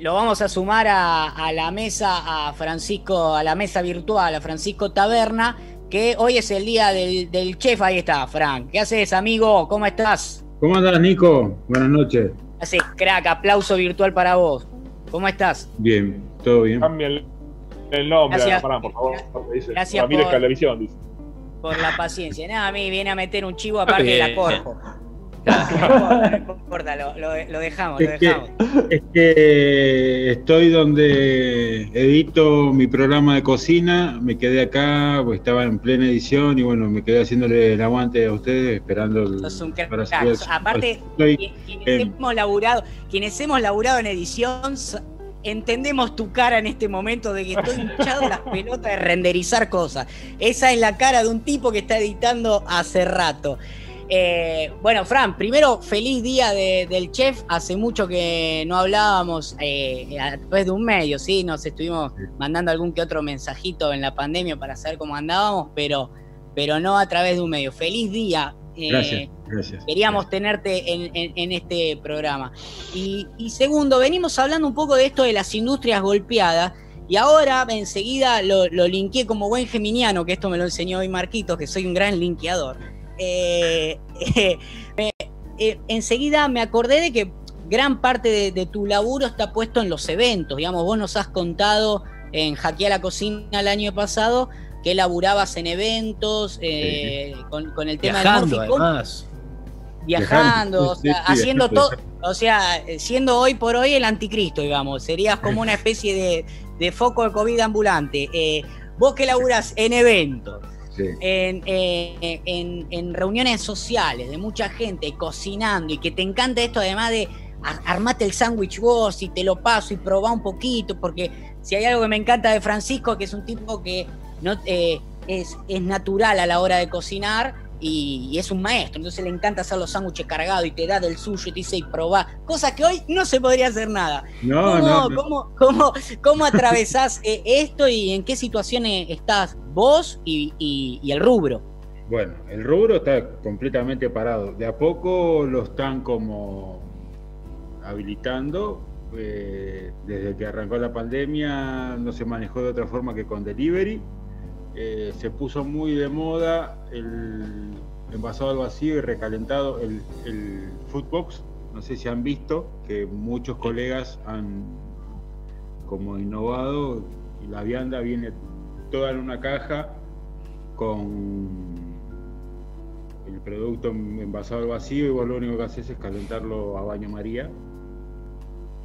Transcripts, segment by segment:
lo vamos a sumar a, la mesa a Francisco, a la mesa virtual, a Francisco Taberna, que hoy es el día del, chef. Ahí está, Frank. ¿Qué haces, amigo? ¿Cómo estás? ¿Cómo andas, Nico? Buenas noches. Así, crack, aplauso virtual para vos. ¿Cómo estás? Bien, todo bien. Cambia el, nombre, Gracias. por favor. Gracias por, por la paciencia. Nada, a mí viene a meter un chivo aparte de la corpo. No importa, lo, dejamos, es Que, es que estoy donde edito mi programa de cocina, me quedé acá, pues estaba en plena edición y bueno, me quedé haciéndole el aguante a ustedes, esperando el, para Aparte, quienes, hemos laburado, quienes hemos laburado en edición, entendemos tu cara en este momento de que estoy hinchado las pelotas de renderizar cosas. Esa es la cara de un tipo que está editando hace rato. Eh, bueno, Fran, primero, feliz día del chef. Hace mucho que no hablábamos eh, a través de un medio, ¿sí? Nos estuvimos mandando algún que otro mensajito en la pandemia para saber cómo andábamos, pero, pero no a través de un medio. Feliz día. Eh, gracias, gracias. Queríamos tenerte en, este programa. Y, segundo, venimos hablando un poco de esto de las industrias golpeadas. Y ahora enseguida lo, lo linkeé como buen geminiano, que esto me lo enseñó hoy Marquito, que soy un gran linkeador eh, eh, enseguida me acordé de que gran parte de, tu laburo está puesto en los eventos. Digamos, vos nos has contado en Jaquea la Cocina el año pasado que laburabas en eventos eh, con, el tema Viajando, del además. Viajando, haciendo todo, o sea, siendo hoy por hoy el anticristo, digamos, serías como una especie de, de foco de COVID ambulante. vos que laburás en eventos, eh, en, en, reuniones sociales de mucha gente cocinando y que te encanta esto además de armate el sándwich vos y te lo paso y probá un poquito, porque si hay algo que me encanta de Francisco, que es un tipo que no, eh, es, es natural a la hora de cocinar, y, es un maestro, entonces le encanta hacer los sándwiches cargados y te da del suyo y te dice y probá, cosa que hoy no se podría hacer nada. No, ¿Cómo, no, ¿cómo, cómo, atravesás eh, esto y en qué situaciones estás vos y, el rubro? Bueno, el rubro está completamente parado. De a poco lo están como habilitando. Eh, desde que arrancó la pandemia no se manejó de otra forma que con delivery eh, se puso muy de moda el envasado al vacío y recalentado, el, el foodbox. No sé si han visto que muchos colegas han como innovado y la vianda viene toda en una caja con el producto envasado al vacío y vos lo único que haces es calentarlo a baño María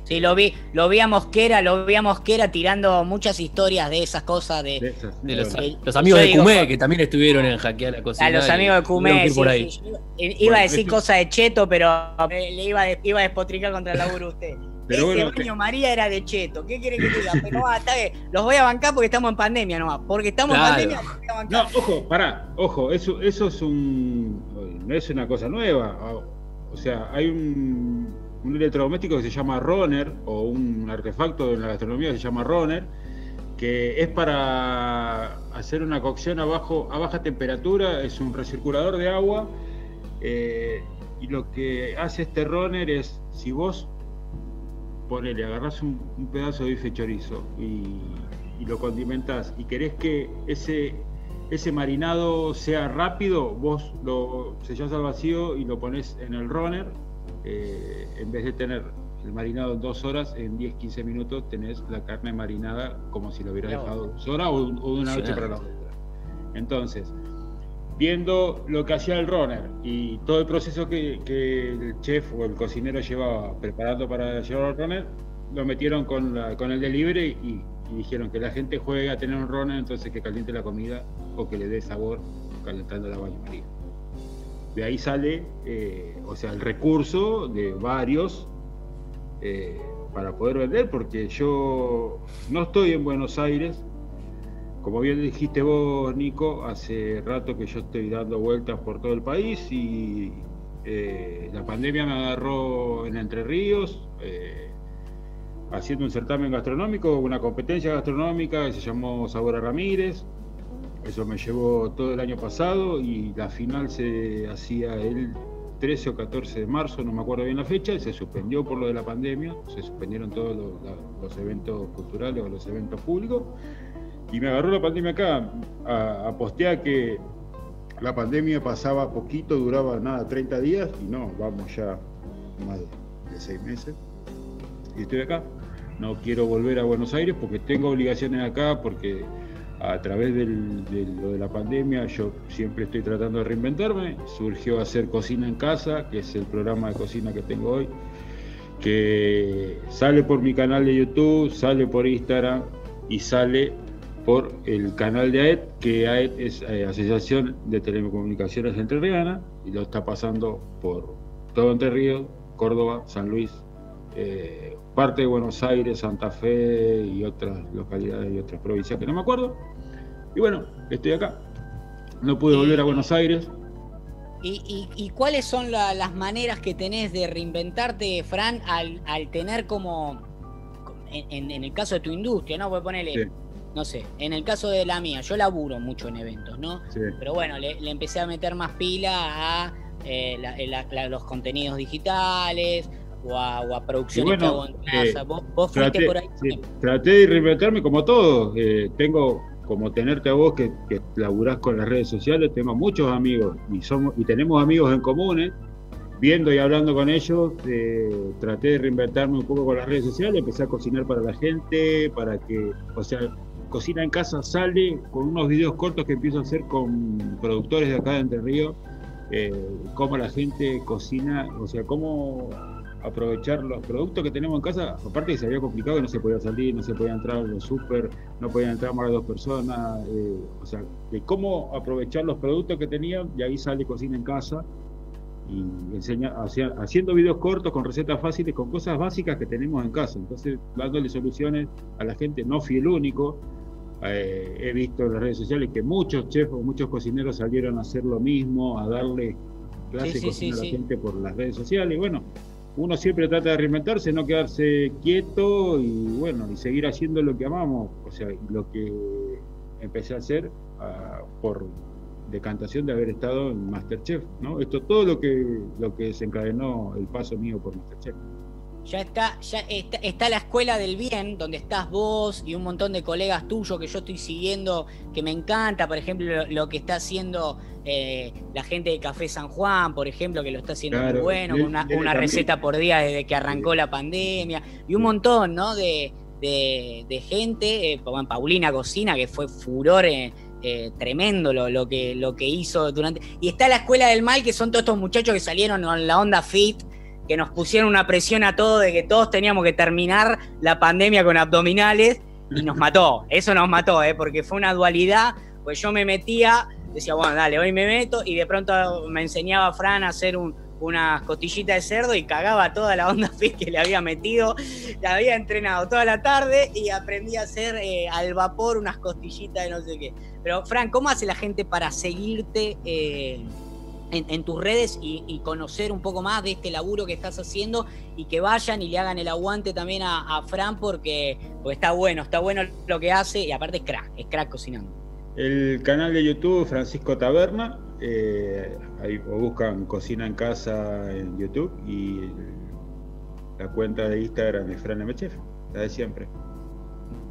Sí, lo vi, lo vi a Mosquera, lo vi a Mosquera tirando muchas historias de esas cosas de, los, amigos de Cumé, que también estuvieron en Hackear la Cocina. A los amigos de Cumé, Iba a decir cosas de Cheto, pero le iba, iba a despotricar contra el laburo usted. Pero Ese baño María era de Cheto. ¿Qué quiere que diga? Pero ah, está bien. Los voy a bancar porque estamos en pandemia nomás. Porque estamos en pandemia. No, ojo, pará, ojo, eso, eso es un. No es una cosa nueva. O sea, hay un un electrodoméstico que se llama Runner, o un artefacto en la gastronomía que se llama Runner, que es para hacer una cocción a, a baja temperatura, es un recirculador de agua, eh, y lo que hace este Runner es, si vos ponele, agarrás un, pedazo de bife chorizo y, lo condimentás y querés que ese, ese marinado sea rápido, vos lo sellás al vacío y lo pones en el runner eh, en vez de tener el marinado en dos horas, en 10-15 minutos tenés la carne marinada como si lo hubieras dejado dos horas o, una noche para la otra. Entonces, viendo lo que hacía el runner y todo el proceso que, el chef o el cocinero llevaba preparando para llevar al runner, lo metieron con, con el delivery y, dijeron que la gente juegue a tener un runner, entonces que caliente la comida o que le dé sabor calentando la baño maría. De ahí sale, eh, o sea, el recurso de varios eh, para poder vender, porque yo no estoy en Buenos Aires. Como bien dijiste vos, Nico, hace rato que yo estoy dando vueltas por todo el país y eh, la pandemia me agarró en Entre Ríos, haciendo un certamen gastronómico, una competencia gastronómica que se llamó Sabora Ramírez. Eso me llevó todo el año pasado y la final se hacía el 13 o 14 de marzo, no me acuerdo bien la fecha, y se suspendió por lo de la pandemia, se suspendieron todos los, eventos culturales o los eventos públicos, y me agarró la pandemia acá. A, a postear que la pandemia pasaba poquito, duraba nada, 30 días, y no, vamos ya más de 6 meses, y estoy acá. No quiero volver a Buenos Aires porque tengo obligaciones acá, porque a través de lo de la pandemia yo siempre estoy tratando de reinventarme. Surgió hacer cocina en casa, que es el programa de cocina que tengo hoy, que sale por mi canal de YouTube, sale por Instagram y sale por el canal de AET, que AET es eh, Asociación de Telecomunicaciones Entrerriana, y lo está pasando por todo Entre Ríos, Córdoba, San Luis, eh, parte de Buenos Aires, Santa Fe y otras localidades y otras provincias que no me acuerdo. Y bueno, estoy acá. No pude volver a Buenos Aires. ¿Y, cuáles son las maneras que tenés de reinventarte, Fran, al, tener como, en, el caso de tu industria, ¿no? Voy a ponerle, no sé, en el caso de la mía, yo laburo mucho en eventos, ¿no? Pero bueno, le, empecé a meter más pila a eh, los contenidos digitales, o a, producción bueno, eh, ¿Vos, traté, por ahí. traté de reinventarme como todo. Eh, tengo, como tenerte a vos que, que, laburás con las redes sociales, tengo muchos amigos y, somos, y tenemos amigos en común. Viendo y hablando con ellos, eh, traté de reinventarme un poco con las redes sociales, empecé a cocinar para la gente, para que, o sea, Cocina en Casa sale con unos videos cortos que empiezo a hacer con productores de acá de Entre Ríos, cómo la gente cocina, o sea, cómo aprovechar los productos que tenemos en casa, aparte que se había complicado, que no se podía salir, no se podía entrar a los súper, no podían entrar más de dos personas, eh, o sea, de cómo aprovechar los productos que tenían, y ahí sale Cocina en Casa, y enseña, haciendo videos cortos con recetas fáciles, con cosas básicas que tenemos en casa, entonces dándole soluciones a la gente, no fui el único, eh, he visto en las redes sociales que muchos chefs o muchos cocineros salieron a hacer lo mismo, a darle clases a la gente por las redes sociales, y bueno, uno siempre trata de reinventarse, no quedarse quieto y bueno, y seguir haciendo lo que amamos, o sea, lo que empecé a hacer ah, por decantación de haber estado en Masterchef, ¿no? Esto todo lo que lo que desencadenó el paso mío por Masterchef ya está, ya está, la escuela del bien, donde estás vos y un montón de colegas tuyos que yo estoy siguiendo, que me encanta, por ejemplo, lo, que está haciendo eh, la gente de Café San Juan, por ejemplo, que lo está haciendo muy bueno, con una, receta por día desde que arrancó la pandemia, y un montón, ¿no? De, gente, eh, Paulina Cocina, que fue furor eh, tremendo lo, lo, que, lo que hizo durante... Y está la Escuela del Mal, que son todos estos muchachos que salieron con la onda fit, que nos pusieron una presión a todos de que todos teníamos que terminar la pandemia con abdominales y nos mató. Eso nos mató, ¿eh? porque fue una dualidad. Pues yo me metía, decía, bueno, dale, hoy me meto, y de pronto me enseñaba a Fran a hacer un, unas costillitas de cerdo y cagaba toda la onda fit que le había metido. La había entrenado toda la tarde y aprendí a hacer eh, al vapor unas costillitas de no sé qué. Pero, Fran, ¿cómo hace la gente para seguirte? Eh, en, tus redes y, conocer un poco más de este laburo que estás haciendo y que vayan y le hagan el aguante también a, Fran porque, está bueno, está bueno lo que hace y aparte es crack, es crack cocinando. El canal de YouTube Francisco Taberna, eh, ahí buscan Cocina en Casa en YouTube y la cuenta de Instagram de Fran MChef, la de siempre.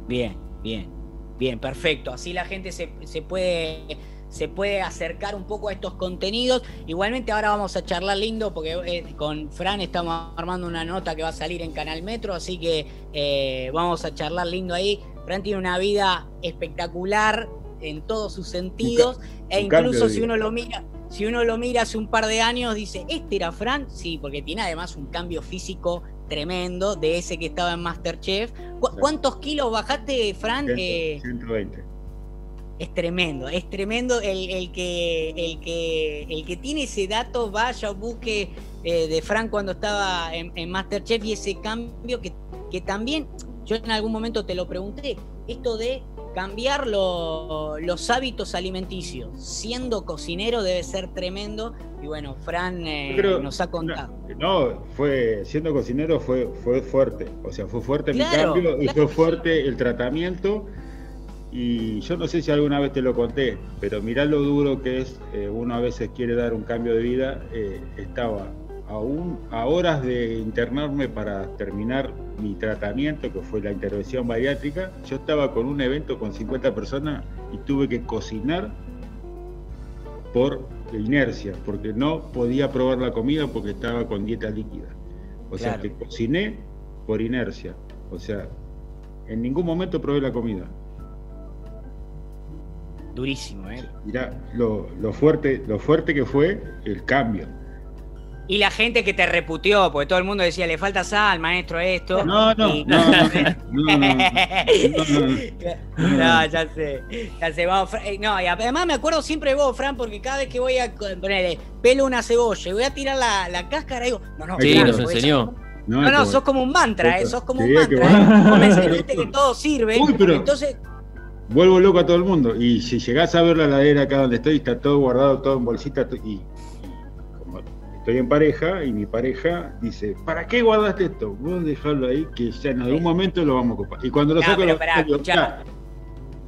Bien, bien, bien, perfecto. Así la gente se, se puede se puede acercar un poco a estos contenidos. Igualmente ahora vamos a charlar lindo porque eh, con Fran estamos armando una nota que va a salir en Canal Metro, así que eh, vamos a charlar lindo ahí. Fran tiene una vida espectacular en todos sus sentidos e incluso si uno lo mira, si uno lo mira hace un par de años dice, ¿este era Fran? Sí, porque tiene además un cambio físico tremendo de ese que estaba en Masterchef. ¿Cuántos kilos bajaste, Fran? 120. Es tremendo, es tremendo el, que, el, que, el que tiene ese dato, vaya o busque eh, de Frank cuando estaba en, Masterchef y ese cambio que, que, también, yo en algún momento te lo pregunté, esto de cambiar los hábitos alimenticios, siendo cocinero debe ser tremendo y bueno, Fran eh, nos ha contado. No, fue, siendo cocinero fue, fue fuerte, o sea, fue fuerte mi cambio y fue fuerte el tratamiento Y yo no sé si alguna vez te lo conté, pero mirá lo duro que es, eh, uno a veces quiere dar un cambio de vida. Eh, estaba a, a horas de internarme para terminar mi tratamiento, que fue la intervención bariátrica. Yo estaba con un evento con 50 personas y tuve que cocinar por inercia, porque no podía probar la comida porque estaba con dieta líquida. O sea, que cociné por inercia. O sea, en ningún momento probé la comida. Durísimo, ¿eh? Mirá lo, lo, fuerte, lo fuerte que fue el cambio. Y la gente que te reputió, porque todo el mundo decía, le falta sal, maestro, esto. No, no, no, no, no, ya sé, ya sé, vamos, no, y además me acuerdo siempre de vos, Fran, porque cada vez que voy a ponerle pelo una cebolla y voy a tirar la, la cáscara, digo, no, no, sí, nos enseñó. No, no, sos como un mantra, eh, sos como un mantra. Eh. Vos me enseñaste que todo sirve. Uy, pero entonces. Vuelvo loco a todo el mundo. Y si llegás a ver la ladera acá donde estoy, está todo guardado, todo en bolsita. Y, como estoy en pareja, y mi pareja dice: ¿Para qué guardaste esto? Vos dejarlo ahí, que ya en algún momento lo vamos a ocupar. Y cuando lo saco, pero, lo,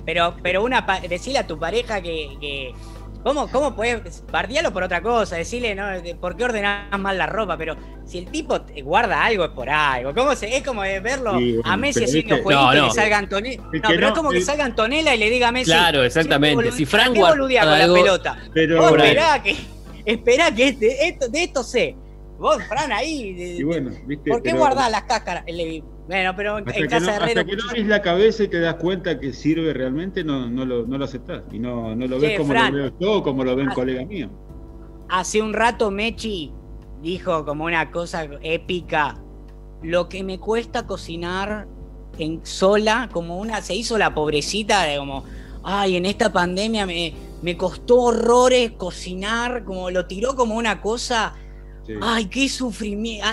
pero, pero una decirle a tu pareja que, que ¿Cómo, cómo puedes bardearlo por otra cosa? Decirle, ¿no? ¿Por qué ordenás mal la ropa? Pero si el tipo guarda algo es por algo. ¿Cómo se, es como verlo a Messi haciendo jueguito no, no. y salga Antonella. No, pero es como que salga Antonella y le diga a Messi. Claro, exactamente. Si Frank guarda con la pelota. Pero, esperá que, esperá que este, esto, de esto sé. Vos, Fran, ahí. bueno, ¿viste? ¿Por qué guardás las cáscaras? Bueno, pero en, casa de Herrero. Hasta que no abrís la cabeza y te das cuenta que sirve realmente, no, no, lo, no lo aceptás. Y no, no lo ves como lo veo yo o como lo ven colegas míos. Hace un rato Mechi dijo como una cosa épica. Lo que me cuesta cocinar en sola, como una. Se hizo la pobrecita de como. Ay, en esta pandemia me, me costó horrores cocinar, como lo tiró como una cosa Ay, qué sufrimiento.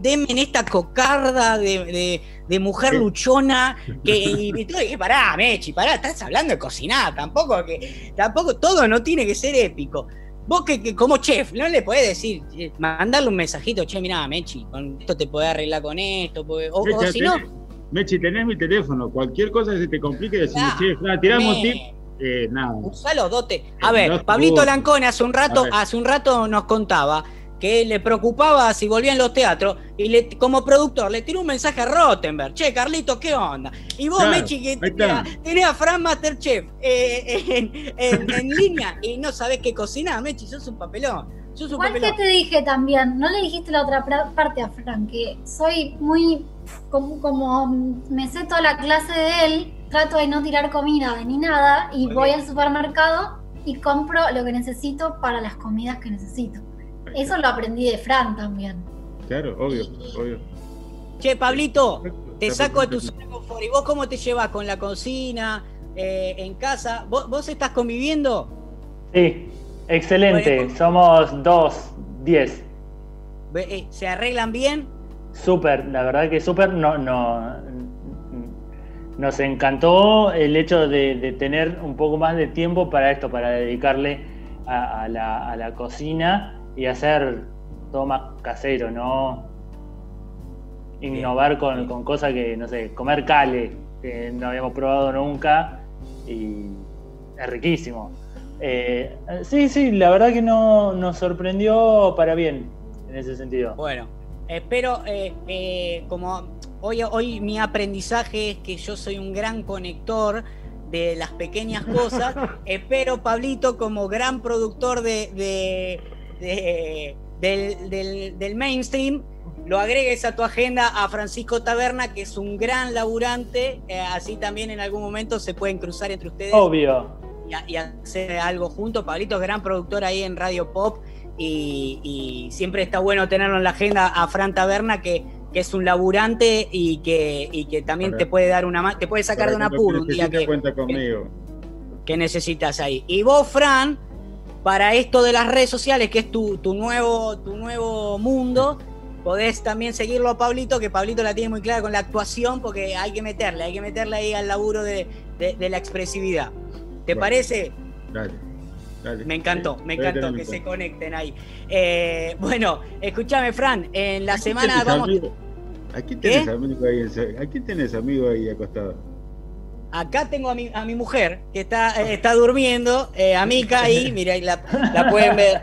denme en esta cocarda de, mujer luchona. Que, y, dije, pará, Mechi, pará, estás hablando de cocinar. Tampoco que. Tampoco todo no tiene que ser épico. Vos que, como chef, no le podés decir, eh, mandarle un mensajito, che, mirá, Mechi, con esto te podés arreglar con esto, o, si no. Mechi, tenés mi teléfono, cualquier cosa que se te complique, decís, chef, tiramos tip, eh, nada. Usá dote. A ver, Pablito Lancone hace un rato, hace un rato nos contaba que le preocupaba si volvían los teatros y le, como productor le tiró un mensaje a Rottenberg, che, Carlito, ¿qué onda? Y vos, Mechi, que tenés, a Fran Masterchef eh, en, línea y no sabés qué cocinar, Mechi, sos un papelón. Sos un que te dije también, no le dijiste la otra parte a Fran, que soy muy, como, como me sé toda la clase de él, trato de no tirar comida ni nada y voy al supermercado y compro lo que necesito para las comidas que necesito. Eso lo aprendí de Fran también. Claro, obvio, obvio. Che, Pablito, te saco de tu zona confort. ¿Y vos cómo te llevas con la cocina, eh, en casa? ¿Vos, estás conviviendo? Sí, excelente. Somos dos, diez. Eh, ¿Se arreglan bien? Súper, la verdad que súper. No, no, nos encantó el hecho de, tener un poco más de tiempo para esto, para dedicarle a, la, a la cocina y hacer todo más casero, ¿no? Innovar con, cosas que, no sé, comer cale, que no habíamos probado nunca y es riquísimo. Eh, sí, sí, la verdad que no, nos sorprendió para bien en ese sentido. Bueno, espero, eh, eh, como hoy, hoy mi aprendizaje es que yo soy un gran conector de las pequeñas cosas, espero, Pablito, como gran productor de del, mainstream, lo agregues a tu agenda a Francisco Taberna, que es un gran laburante, eh, así también en algún momento se pueden cruzar entre ustedes. Obvio. Y, hacer algo juntos. Pablito es gran productor ahí en Radio Pop y, siempre está bueno tenerlo en la agenda a Fran Taberna, que, que es un laburante y que, que también te puede dar una te puede sacar de una apuro un día que, cuenta conmigo. que necesitas ahí. Y vos, Fran, para esto de las redes sociales, que es tu, nuevo, tu nuevo mundo, podés también seguirlo a Pablito, que Pablito la tiene muy clara con la actuación, porque hay que meterle, hay que meterle ahí al laburo de, la expresividad. ¿Te parece? Dale. Dale. Me encantó, me encantó que se conecten ahí. Eh, bueno, escúchame, Fran, en la semana vamos. ¿A quién tenés amigo ahí? ¿A quién tenés amigo ahí acostado? Acá tengo a mi, a mi mujer que está, eh, está durmiendo, eh, Amica, ahí, mira, la, la pueden ver.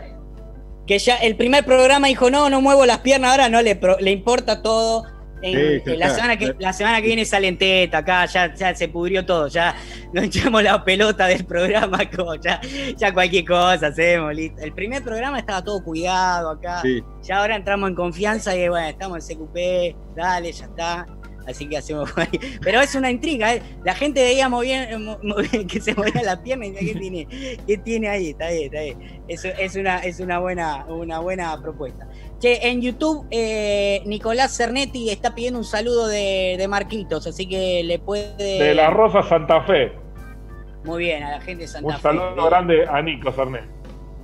Que ya el primer programa dijo, no, no muevo las piernas, ahora no le, le importa todo. la, semana que, la semana que viene sale en teta, acá ya, ya se pudrió todo, ya nos echamos la pelota del programa, como ya, ya cualquier cosa hacemos, listo. El primer programa estaba todo cuidado acá, ya ahora entramos en confianza y bueno, estamos en CQP, dale, ya está. Así que hacemos. Pero es una intriga, ¿eh? La gente veía moviendo, que se movía la pierna y ¿qué tiene, ¿qué tiene ahí? Está ahí, está ahí. Es, es, una, es una, buena, una buena propuesta. Che, en YouTube, eh, Nicolás Cernetti está pidiendo un saludo de, de, Marquitos, así que le puede. De la Rosa Santa Fe. Muy bien, a la gente de Santa Fe. Un saludo grande a Nico Cernetti.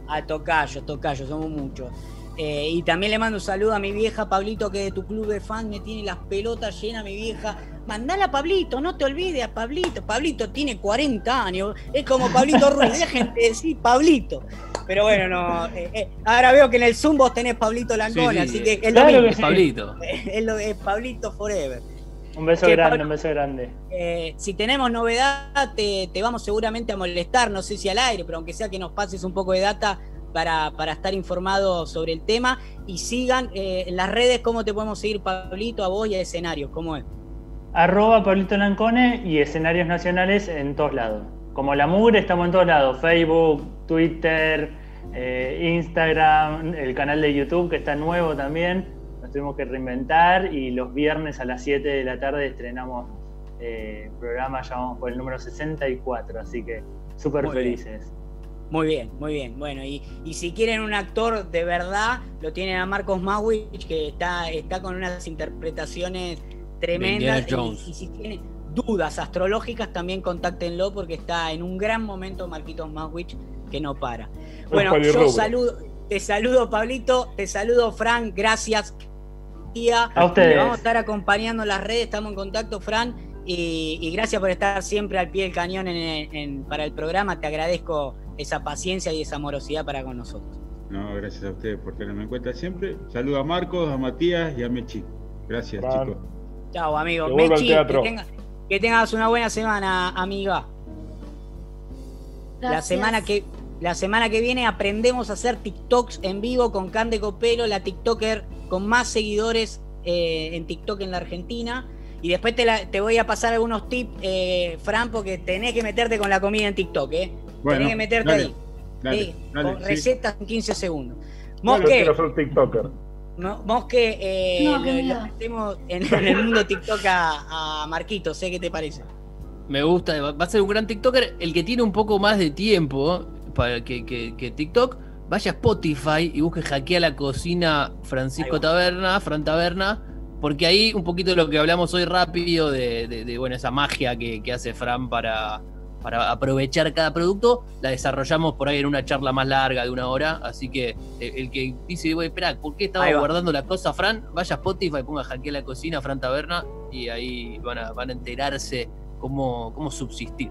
A Tocayo, Tocayo, somos muchos. Eh, y también le mando un saludo a mi vieja, Pablito, que de tu club de fans me tiene las pelotas llenas, mi vieja. Mandala a Pablito, no te olvides a Pablito. Pablito tiene 40 años, es como Pablito Ruiz, dejen de decir Pablito. Pero bueno, no. Eh, eh, ahora veo que en el Zoom vos tenés Pablito Langone, así que es lo mismo. Es Pablito. Es, lo, es Pablito Forever. Un beso grande, un beso grande. si tenemos novedad, te, te, vamos seguramente a molestar, no sé si al aire, pero aunque sea que nos pases un poco de data, para, estar informados sobre el tema y sigan eh, en las redes cómo te podemos seguir, Pablito, a vos y a escenarios, ¿cómo es? Arroba Pablito Lancone y escenarios nacionales en todos lados. Como la mugre estamos en todos lados, Facebook, Twitter, eh, Instagram, el canal de YouTube que está nuevo también, nos tuvimos que reinventar y los viernes a las 7 de la tarde estrenamos eh, programa, ya vamos por el número 64, así que súper felices. Muy bien, muy bien. Bueno, y, si quieren un actor de verdad, lo tienen a Marcos Mawich, que está, está con unas interpretaciones tremendas. Y, si tienen dudas astrológicas, también contáctenlo porque está en un gran momento Marquitos Mawich que no para. Bueno, yo saludo, te saludo, Pablito, te saludo, Fran, gracias. A ustedes. vamos a estar acompañando las redes, estamos en contacto, Fran. Y, gracias por estar siempre al pie del cañón para el programa. Te agradezco esa paciencia y esa amorosidad para con nosotros. No, gracias a ustedes por tenerme en cuenta siempre. Saludos a Marcos, a Matías y a Mechi. Gracias, chicos. Chao, amigo. Mechi, que, tengas una buena semana, amiga. La semana que la semana que viene aprendemos a hacer TikToks en vivo con Cande Copelo, la TikToker con más seguidores eh, en TikTok en la Argentina. Y después te, te voy a pasar algunos tips, eh, Fran, porque tenés que meterte con la comida en TikTok, ¿eh? Tenés que meterte ahí. con recetas en 15 segundos. Mosque. Quiero ser TikToker. Mosque, eh, no, lo, metemos en, el mundo TikTok a, Marquito, sé qué te parece. Me gusta, va a ser un gran TikToker. El que tiene un poco más de tiempo para que, que, TikTok, vaya a Spotify y busque Hackea la Cocina Francisco Taberna, Fran Taberna, porque ahí un poquito de lo que hablamos hoy rápido de, bueno, esa magia que, que hace Fran para, para aprovechar cada producto, la desarrollamos por ahí en una charla más larga de una hora. Así que eh, el que dice, voy, espera, ¿por qué estaba guardando la cosa, Fran? Vaya a Spotify, ponga Hackear la Cocina, Fran Taberna, y ahí van a, van a enterarse cómo, cómo subsistir.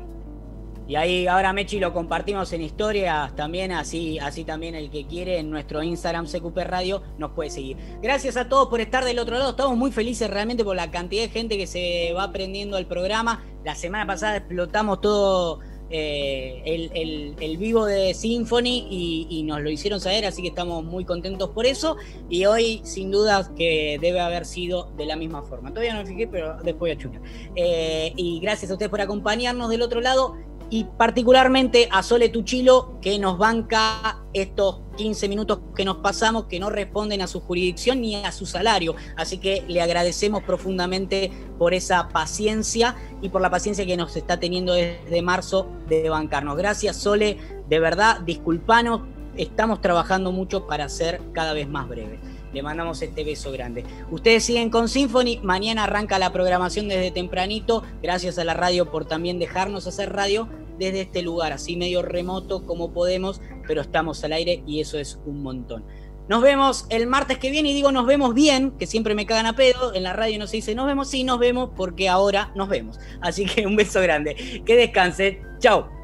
Y ahí ahora Mechi lo compartimos en historias también, así, así también el que quiere en nuestro Instagram CQP Radio nos puede seguir. Gracias a todos por estar del otro lado. Estamos muy felices realmente por la cantidad de gente que se va aprendiendo el programa. La semana pasada explotamos todo eh, el, vivo de Symphony y, nos lo hicieron saber, así que estamos muy contentos por eso. Y hoy, sin duda, que debe haber sido de la misma forma. Todavía no me fijé, pero después voy a chutar. Eh, y gracias a ustedes por acompañarnos del otro lado y particularmente a Sole Tuchilo, que nos banca estos 15 minutos que nos pasamos, que no responden a su jurisdicción ni a su salario. Así que le agradecemos profundamente por esa paciencia y por la paciencia que nos está teniendo desde marzo de bancarnos. Gracias, Sole. De verdad, disculpanos, estamos trabajando mucho para ser cada vez más breves. Le mandamos este beso grande. Ustedes siguen con Symphony. Mañana arranca la programación desde tempranito. Gracias a la radio por también dejarnos hacer radio desde este lugar, así medio remoto como podemos, pero estamos al aire y eso es un montón. Nos vemos el martes que viene y digo nos vemos bien, que siempre me cagan a pedo. En la radio no se dice nos vemos, sí nos vemos porque ahora nos vemos. Así que un beso grande. Que descanse. Chao.